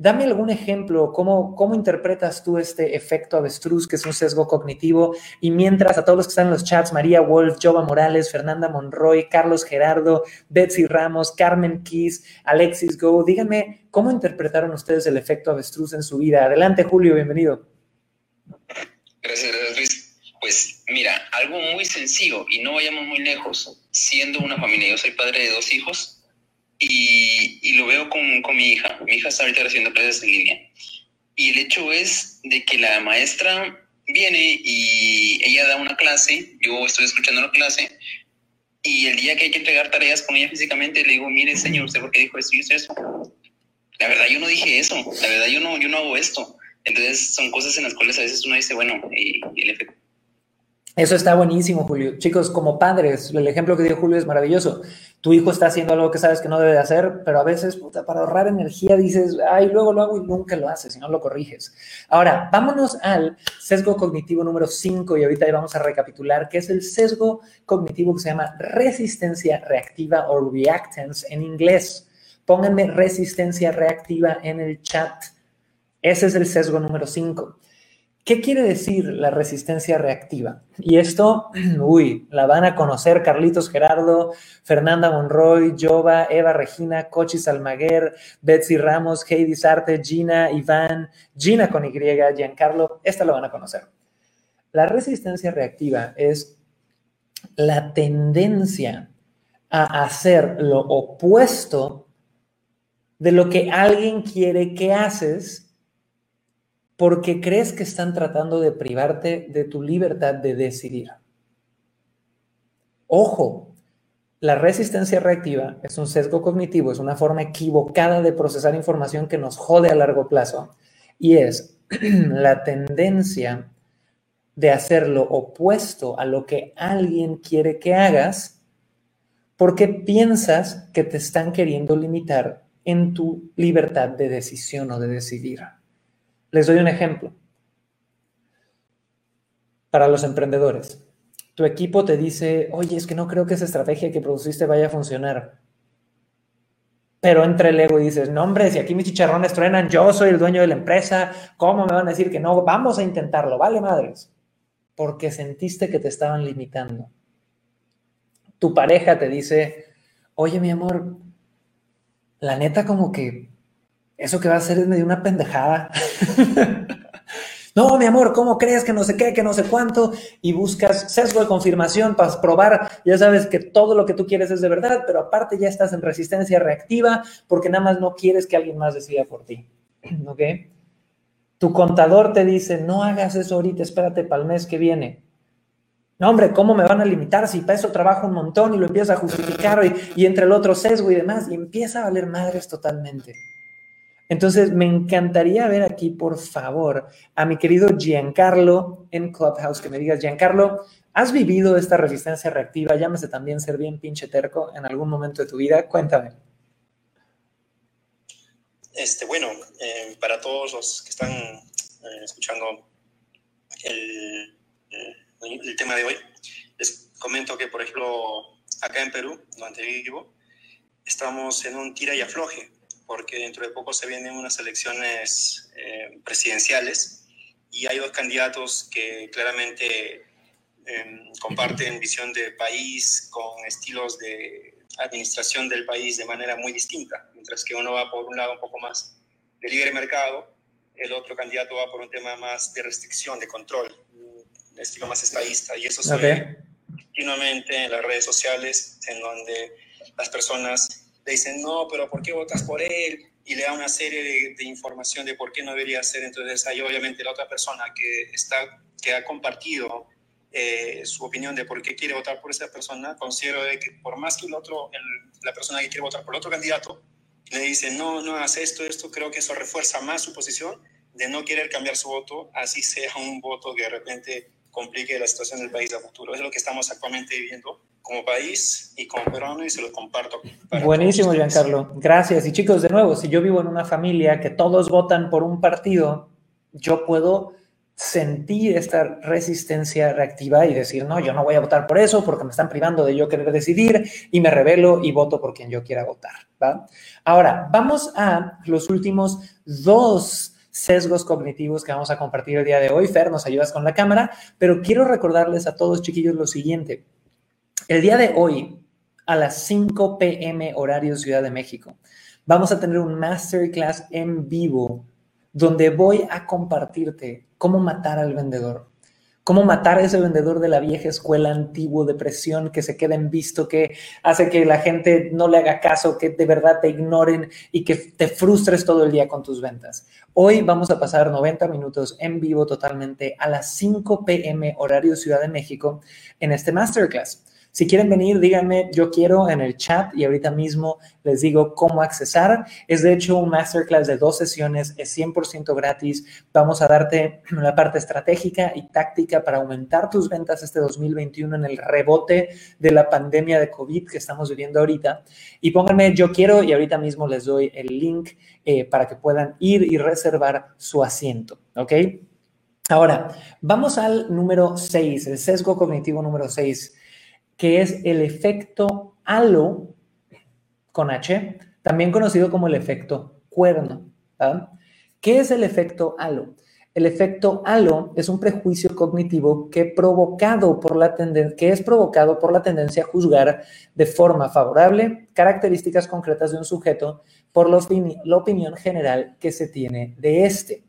Dame algún ejemplo, ¿cómo, ¿cómo interpretas tú este efecto avestruz, que es un sesgo cognitivo? Y mientras a todos los que están en los chats, María Wolf, Jova Morales, Fernanda Monroy, Carlos Gerardo, Betsy Ramos, Carmen Kiss, Alexis Go, díganme, ¿cómo interpretaron ustedes el efecto avestruz en su vida? Adelante, Julio, bienvenido. Gracias, Luis. Pues mira, algo muy sencillo y no vayamos muy lejos. Siendo una familia, yo soy padre de dos hijos, y, lo veo con, con, mi hija. Mi hija está ahorita haciendo clases en línea. Y el hecho es de que la maestra viene y ella da una clase, yo estoy escuchando la clase, y el día que hay que entregar tareas con ella físicamente, le digo, mire, señor, ¿usted por qué dijo esto y eso? La verdad, yo no dije eso, la verdad, yo no, yo no hago esto. Entonces, son cosas en las cuales a veces uno dice, bueno, y el efecto eso está buenísimo, Julio. Chicos, como padres, el ejemplo que dio Julio es maravilloso. Tu hijo está haciendo algo que sabes que no debe de hacer, pero a veces, puta, para ahorrar energía dices, ay, luego lo hago y nunca lo haces y no lo corriges. Ahora, vámonos al sesgo cognitivo número 5 y ahorita vamos a recapitular, que es el sesgo cognitivo que se llama resistencia reactiva o reactance en inglés. Pónganme resistencia reactiva en el chat. Ese es el sesgo número 5. ¿Qué quiere decir la resistencia reactiva? Y esto, uy, la van a conocer Carlitos Gerardo, Fernanda Monroy, Jova, Eva Regina, Cochis Almaguer, Betsy Ramos, Heidi Sarte, Gina, Iván, Gina con Y, Giancarlo, esta lo van a conocer. La resistencia reactiva es la tendencia a hacer lo opuesto de lo que alguien quiere que haces porque crees que están tratando de privarte de tu libertad de decidir. Ojo, la resistencia reactiva es un sesgo cognitivo, es una forma equivocada de procesar información que nos jode a largo plazo y es la tendencia de hacer lo opuesto a lo que alguien quiere que hagas porque piensas que te están queriendo limitar en tu libertad de decisión o de decidir. Les doy un ejemplo. Para los emprendedores, tu equipo te dice, oye, es que no creo que esa estrategia que produciste vaya a funcionar. Pero entre el ego y dices, no hombre, si aquí mis chicharrones truenan, yo soy el dueño de la empresa, ¿cómo me van a decir que no? Vamos a intentarlo, vale madres. Porque sentiste que te estaban limitando. Tu pareja te dice, oye mi amor, la neta como que eso que va a hacer es medio una pendejada. no, mi amor, ¿cómo crees que no sé qué, que no sé cuánto? Y buscas sesgo de confirmación para probar, ya sabes que todo lo que tú quieres es de verdad, pero aparte ya estás en resistencia reactiva porque nada más no quieres que alguien más decida por ti. ¿Ok? Tu contador te dice, no hagas eso ahorita, espérate para el mes que viene. No, hombre, ¿cómo me van a limitar si para eso trabajo un montón y lo empieza a justificar y, y entre el otro sesgo y demás? Y empieza a valer madres totalmente. Entonces, me encantaría ver aquí, por favor, a mi querido Giancarlo en Clubhouse, que me digas, Giancarlo, ¿has vivido esta resistencia reactiva? Llámese también ser bien pinche terco en algún momento de tu vida. Cuéntame. Este, bueno, eh, para todos los que están eh, escuchando el, el, tema de hoy, les comento que, por ejemplo, acá en Perú, donde vivo, estamos en un tira y afloje porque dentro de poco se vienen unas elecciones eh, presidenciales y hay dos candidatos que claramente em, comparten visión de país con estilos de administración del país de manera muy distinta, mientras que uno va por un lado un poco más de libre mercado, el otro candidato va por un tema más de restricción, de control, un estilo más estadista, y eso se ve continuamente en las redes sociales, en donde las personas le dicen, no, pero ¿por qué votas por él? Y le da una serie de, información de por qué no debería ser. Entonces hay obviamente la otra persona que, está, que ha compartido eh, su opinión de por qué quiere votar por esa persona, considero de que por más que el otro, la persona que quiere votar por el otro candidato, le dice, no, no hagas esto, esto, creo que eso refuerza más su posición de no querer cambiar su voto, así sea un voto que de repente complique la situación del país a futuro. Es lo que estamos actualmente viviendo como país y como peruano y se lo comparto. Buenísimo, Giancarlo. Gracias. Y chicos, de nuevo, si yo vivo en una familia que todos votan por un partido, yo puedo sentir esta resistencia reactiva y decir, no, yo no voy a votar por eso porque me están privando de yo querer decidir y me revelo y voto por quien yo quiera votar. ¿va? Ahora, vamos a los últimos dos sesgos cognitivos que vamos a compartir el día de hoy. Fer, nos ayudas con la cámara, pero quiero recordarles a todos, chiquillos, lo siguiente. El día de hoy, a las 5 p.m. horario Ciudad de México, vamos a tener un masterclass en vivo donde voy a compartirte cómo matar al vendedor, cómo matar a ese vendedor de la vieja escuela antiguo de presión que se queda en visto, que hace que la gente no le haga caso, que de verdad te ignoren y que te frustres todo el día con tus ventas. Hoy vamos a pasar 90 minutos en vivo totalmente a las 5 p.m. horario Ciudad de México en este masterclass. Si quieren venir, díganme, yo quiero en el chat y ahorita mismo les digo cómo accesar. Es de hecho un masterclass de dos sesiones, es 100% gratis. Vamos a darte la parte estratégica y táctica para aumentar tus ventas este 2021 en el rebote de la pandemia de COVID que estamos viviendo ahorita. Y pónganme, yo quiero y ahorita mismo les doy el link eh, para que puedan ir y reservar su asiento, ¿ok? Ahora, vamos al número 6, el sesgo cognitivo número 6 que es el efecto halo con H, también conocido como el efecto cuerno. ¿Qué es el efecto halo? El efecto halo es un prejuicio cognitivo que, provocado por la que es provocado por la tendencia a juzgar de forma favorable características concretas de un sujeto por la, la opinión general que se tiene de este.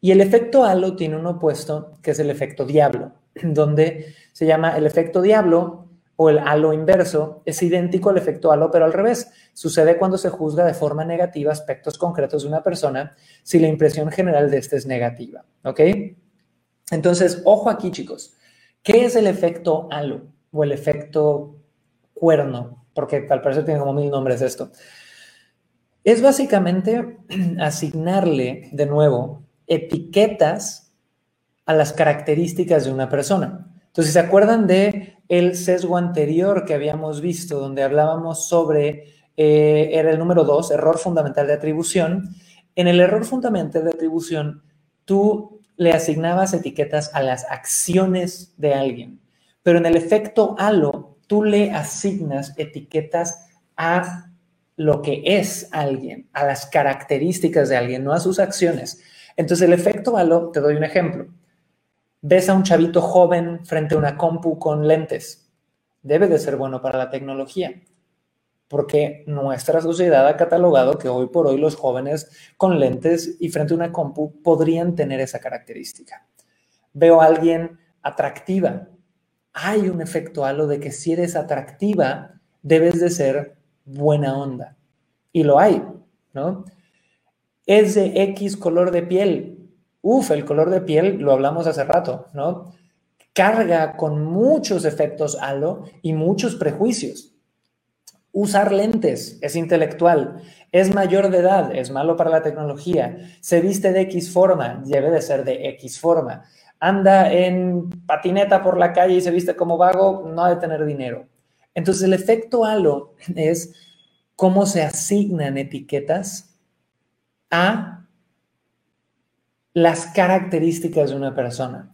Y el efecto halo tiene un opuesto que es el efecto diablo. Donde se llama el efecto diablo o el halo inverso, es idéntico al efecto halo, pero al revés. Sucede cuando se juzga de forma negativa aspectos concretos de una persona si la impresión general de este es negativa. ¿Ok? Entonces, ojo aquí, chicos. ¿Qué es el efecto halo o el efecto cuerno? Porque al parecer tiene como mil nombres esto. Es básicamente asignarle, de nuevo, etiquetas a las características de una persona. Entonces, ¿se acuerdan de el sesgo anterior que habíamos visto, donde hablábamos sobre, eh, era el número dos, error fundamental de atribución? En el error fundamental de atribución, tú le asignabas etiquetas a las acciones de alguien, pero en el efecto halo, tú le asignas etiquetas a lo que es alguien, a las características de alguien, no a sus acciones. Entonces, el efecto halo, te doy un ejemplo ves a un chavito joven frente a una compu con lentes. Debe de ser bueno para la tecnología, porque nuestra sociedad ha catalogado que hoy por hoy los jóvenes con lentes y frente a una compu podrían tener esa característica. Veo a alguien atractiva. Hay un efecto halo de que si eres atractiva, debes de ser buena onda. Y lo hay, ¿no? Es de X color de piel, Uf, el color de piel, lo hablamos hace rato, ¿no? Carga con muchos efectos halo y muchos prejuicios. Usar lentes es intelectual. Es mayor de edad, es malo para la tecnología. Se viste de X forma, debe de ser de X forma. Anda en patineta por la calle y se viste como vago, no ha de tener dinero. Entonces el efecto halo es cómo se asignan etiquetas a las características de una persona.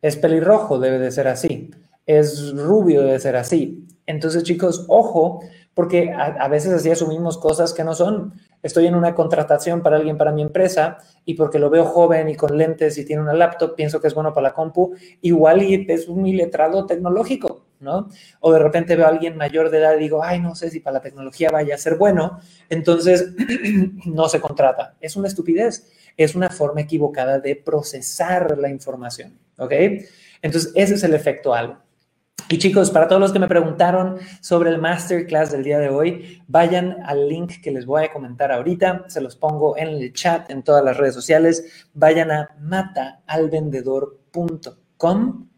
Es pelirrojo, debe de ser así. Es rubio, debe ser así. Entonces, chicos, ojo, porque a, veces así asumimos cosas que no son. estoy en una contratación para alguien para mi empresa y porque lo veo joven y con lentes y tiene una laptop, pienso que es bueno para la compu, igual y es un iletrado tecnológico, ¿no? O de repente veo a alguien mayor de edad y digo, ay, no sé si para la tecnología vaya a ser bueno, entonces no se contrata. Es una estupidez, es una forma equivocada de procesar la información, ¿ok? Entonces, ese es el efecto halo. Y chicos, para todos los que me preguntaron sobre el masterclass del día de hoy, vayan al link que les voy a comentar ahorita, se los pongo en el chat, en todas las redes sociales, vayan a mataalvendedor.com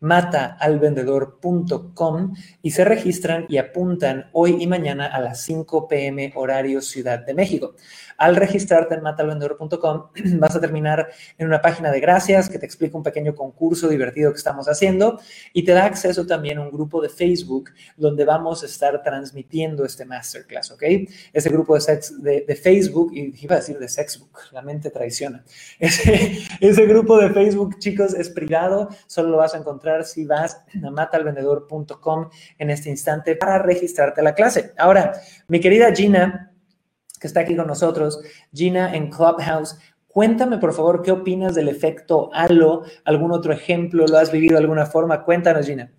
mataalvendedor.com y se registran y apuntan hoy y mañana a las 5 pm horario Ciudad de México. Al registrarte en mataalvendedor.com vas a terminar en una página de gracias que te explica un pequeño concurso divertido que estamos haciendo y te da acceso también a un grupo de Facebook donde vamos a estar transmitiendo este masterclass, ¿ok? Ese grupo de, sex, de, Facebook, y iba a decir de Sexbook, la mente traiciona. Ese, ese grupo de Facebook, chicos, es privado, solo lo vas a encontrar si vas a mataalvendedor.com en este instante para registrarte a la clase. Ahora, mi querida Gina, que está aquí con nosotros, Gina en Clubhouse. Cuéntame, por favor, qué opinas del efecto halo, algún otro ejemplo, lo has vivido de alguna forma. Cuéntanos, Gina.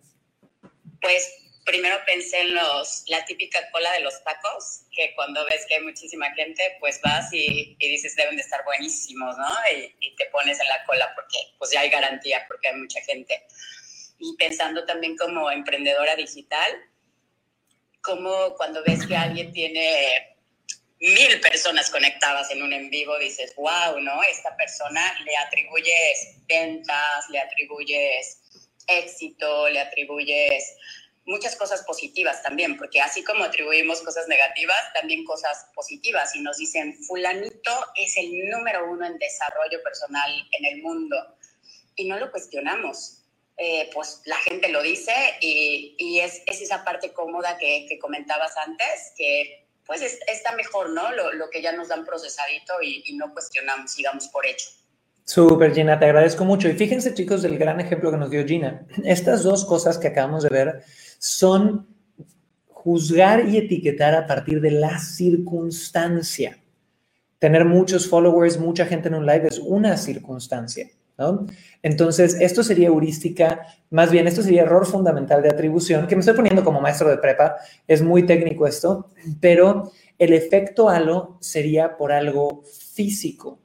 Pues primero pensé en los, la típica cola de los tacos, que cuando ves que hay muchísima gente, pues vas y, dices, deben de estar buenísimos, ¿no? Y, y, te pones en la cola porque pues ya hay garantía, porque hay mucha gente. Y pensando también como emprendedora digital, como cuando ves que alguien tiene mil personas conectadas en un en vivo, dices, wow, ¿no? Esta persona le atribuyes ventas, le atribuyes éxito, le atribuyes muchas cosas positivas también, porque así como atribuimos cosas negativas, también cosas positivas. Y nos dicen, fulanito es el número uno en desarrollo personal en el mundo. Y no lo cuestionamos. Eh, pues la gente lo dice y, y es, es, esa parte cómoda que, que comentabas antes, que pues está mejor, ¿no? Lo, lo, que ya nos dan procesadito y, y no cuestionamos, sigamos por hecho. Súper, Gina, te agradezco mucho. Y fíjense, chicos, del gran ejemplo que nos dio Gina. Estas dos cosas que acabamos de ver son juzgar y etiquetar a partir de la circunstancia. Tener muchos followers, mucha gente en un live es una circunstancia. Entonces, esto sería heurística, más bien esto sería error fundamental de atribución, que me estoy poniendo como maestro de prepa, es muy técnico esto, pero el efecto halo sería por algo físico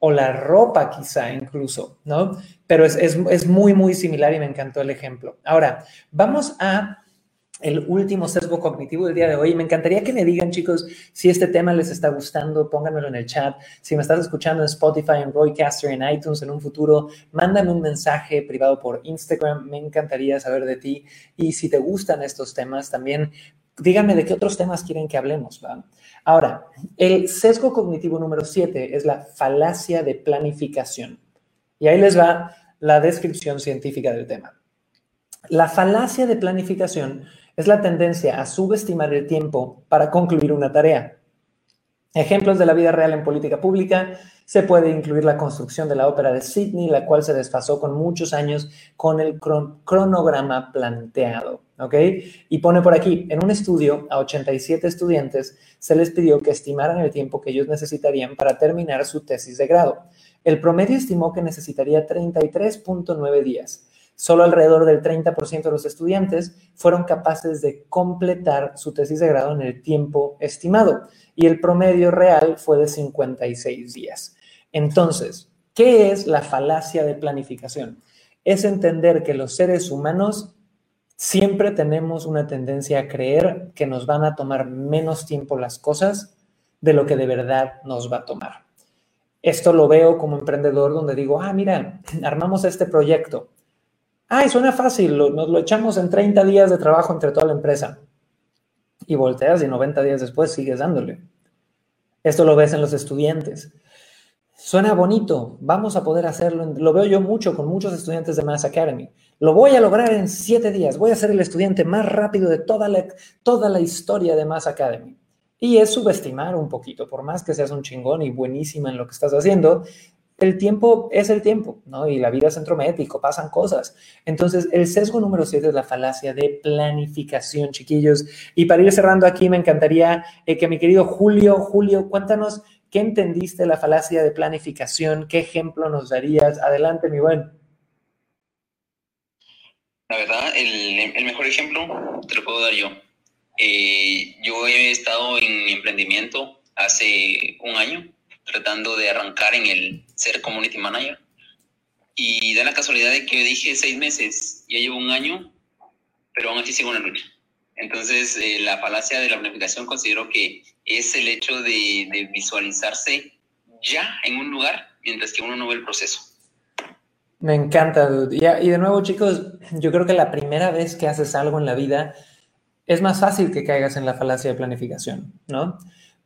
o la ropa quizá incluso, ¿no? Pero es, es, es muy, muy similar y me encantó el ejemplo. Ahora, vamos a el último sesgo cognitivo del día de hoy. Me encantaría que me digan, chicos, si este tema les está gustando, pónganmelo en el chat. Si me estás escuchando en Spotify, en Roycaster, en iTunes en un futuro, mándame un mensaje privado por Instagram. Me encantaría saber de ti. Y si te gustan estos temas, también díganme de qué otros temas quieren que hablemos. ¿va? Ahora, el sesgo cognitivo número 7 es la falacia de planificación. Y ahí les va la descripción científica del tema. La falacia de planificación es la tendencia a subestimar el tiempo para concluir una tarea. Ejemplos de la vida real en política pública, se puede incluir la construcción de la ópera de Sydney, la cual se desfasó con muchos años con el cronograma planteado. ¿ok? Y pone por aquí, en un estudio a 87 estudiantes se les pidió que estimaran el tiempo que ellos necesitarían para terminar su tesis de grado. El promedio estimó que necesitaría 33.9 días. Solo alrededor del 30% de los estudiantes fueron capaces de completar su tesis de grado en el tiempo estimado y el promedio real fue de 56 días. Entonces, ¿qué es la falacia de planificación? Es entender que los seres humanos siempre tenemos una tendencia a creer que nos van a tomar menos tiempo las cosas de lo que de verdad nos va a tomar. Esto lo veo como emprendedor donde digo, ah, mira, armamos este proyecto Ay, suena fácil, nos lo echamos en 30 días de trabajo entre toda la empresa. Y volteas y 90 días después sigues dándole. Esto lo ves en los estudiantes. Suena bonito, vamos a poder hacerlo. Lo veo yo mucho con muchos estudiantes de Mass Academy. Lo voy a lograr en 7 días. Voy a ser el estudiante más rápido de toda la, toda la historia de Mass Academy. Y es subestimar un poquito, por más que seas un chingón y buenísima en lo que estás haciendo, el tiempo es el tiempo, ¿no? Y la vida es entromético, pasan cosas. Entonces, el sesgo número 7 es la falacia de planificación, chiquillos. Y para ir cerrando aquí, me encantaría eh, que mi querido Julio, Julio, cuéntanos qué entendiste la falacia de planificación, qué ejemplo nos darías. Adelante, mi buen. La verdad, el, mejor ejemplo te lo puedo dar yo. Eh, yo he estado en emprendimiento hace un año tratando de arrancar en el ser community manager. Y da la casualidad de que dije seis meses, ya llevo un año, pero aún así sigo en la lucha. Entonces, eh, la falacia de la planificación considero que es el hecho de, de visualizarse ya en un lugar mientras que uno no ve el proceso. Me encanta, Y, y de nuevo, chicos, yo creo que la primera vez que haces algo en la vida es más fácil que caigas en la falacia de planificación, ¿no?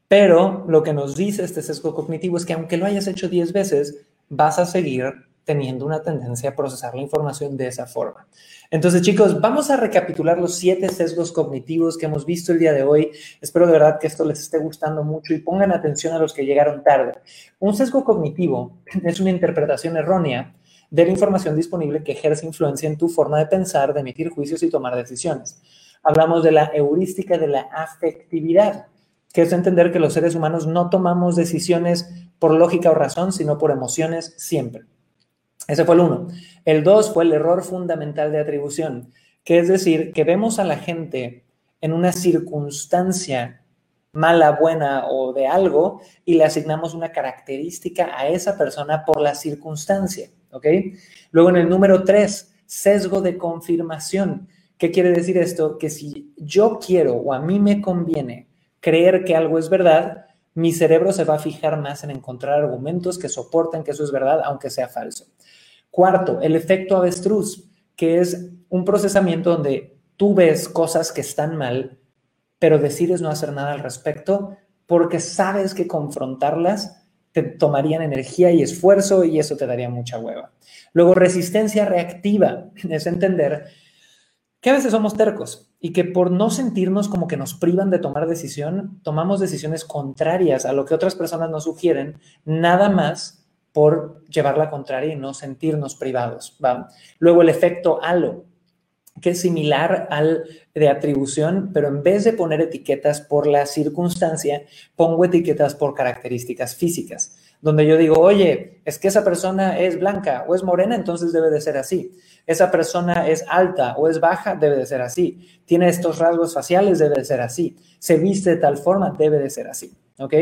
Pero lo que nos dice este sesgo cognitivo es que aunque lo hayas hecho 10 veces, vas a seguir teniendo una tendencia a procesar la información de esa forma. Entonces, chicos, vamos a recapitular los siete sesgos cognitivos que hemos visto el día de hoy. Espero de verdad que esto les esté gustando mucho y pongan atención a los que llegaron tarde. Un sesgo cognitivo es una interpretación errónea de la información disponible que ejerce influencia en tu forma de pensar, de emitir juicios y tomar decisiones. Hablamos de la heurística de la afectividad que es entender que los seres humanos no tomamos decisiones por lógica o razón, sino por emociones siempre. Ese fue el uno. El dos fue el error fundamental de atribución, que es decir, que vemos a la gente en una circunstancia mala, buena o de algo y le asignamos una característica a esa persona por la circunstancia, ¿ok? Luego en el número tres, sesgo de confirmación. ¿Qué quiere decir esto? Que si yo quiero o a mí me conviene creer que algo es verdad, mi cerebro se va a fijar más en encontrar argumentos que soporten que eso es verdad, aunque sea falso. Cuarto, el efecto avestruz, que es un procesamiento donde tú ves cosas que están mal, pero decides no hacer nada al respecto porque sabes que confrontarlas te tomarían energía y esfuerzo y eso te daría mucha hueva. Luego, resistencia reactiva es entender que a veces somos tercos y que por no sentirnos como que nos privan de tomar decisión, tomamos decisiones contrarias a lo que otras personas nos sugieren, nada más por llevar la contraria y no sentirnos privados. ¿va? Luego el efecto halo, que es similar al de atribución, pero en vez de poner etiquetas por la circunstancia, pongo etiquetas por características físicas, donde yo digo, oye, es que esa persona es blanca o es morena, entonces debe de ser así esa persona es alta o es baja, debe de ser así. Tiene estos rasgos faciales, debe de ser así. Se viste de tal forma, debe de ser así. ¿Ok?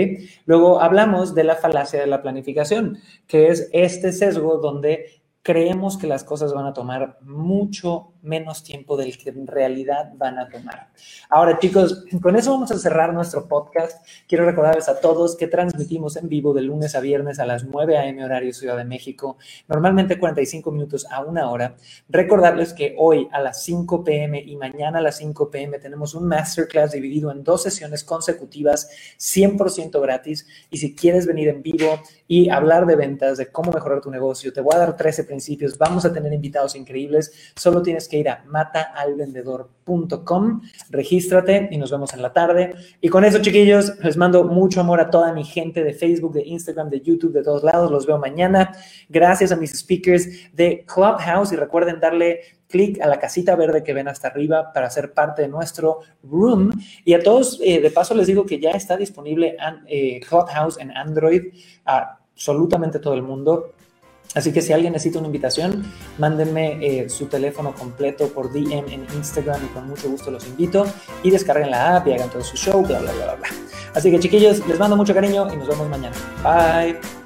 Luego hablamos de la falacia de la planificación, que es este sesgo donde creemos que las cosas van a tomar mucho menos tiempo del que en realidad van a tomar. Ahora, chicos, con eso vamos a cerrar nuestro podcast. Quiero recordarles a todos que transmitimos en vivo de lunes a viernes a las 9 a.m. horario Ciudad de México, normalmente 45 minutos a una hora. Recordarles que hoy a las 5 p.m. y mañana a las 5 p.m. tenemos un masterclass dividido en dos sesiones consecutivas, 100% gratis. Y si quieres venir en vivo y hablar de ventas, de cómo mejorar tu negocio, te voy a dar 13 principios. Vamos a tener invitados increíbles. Solo tienes que ir a mataalvendedor.com, regístrate y nos vemos en la tarde. Y con eso, chiquillos, les mando mucho amor a toda mi gente de Facebook, de Instagram, de YouTube, de todos lados. Los veo mañana. Gracias a mis speakers de Clubhouse y recuerden darle clic a la casita verde que ven hasta arriba para ser parte de nuestro room. Y a todos, eh, de paso, les digo que ya está disponible eh, Clubhouse en Android a absolutamente todo el mundo. Así que si alguien necesita una invitación, mándenme eh, su teléfono completo por DM en Instagram y con mucho gusto los invito. Y descarguen la app y hagan todo su show, bla, bla, bla, bla. Así que chiquillos, les mando mucho cariño y nos vemos mañana. Bye.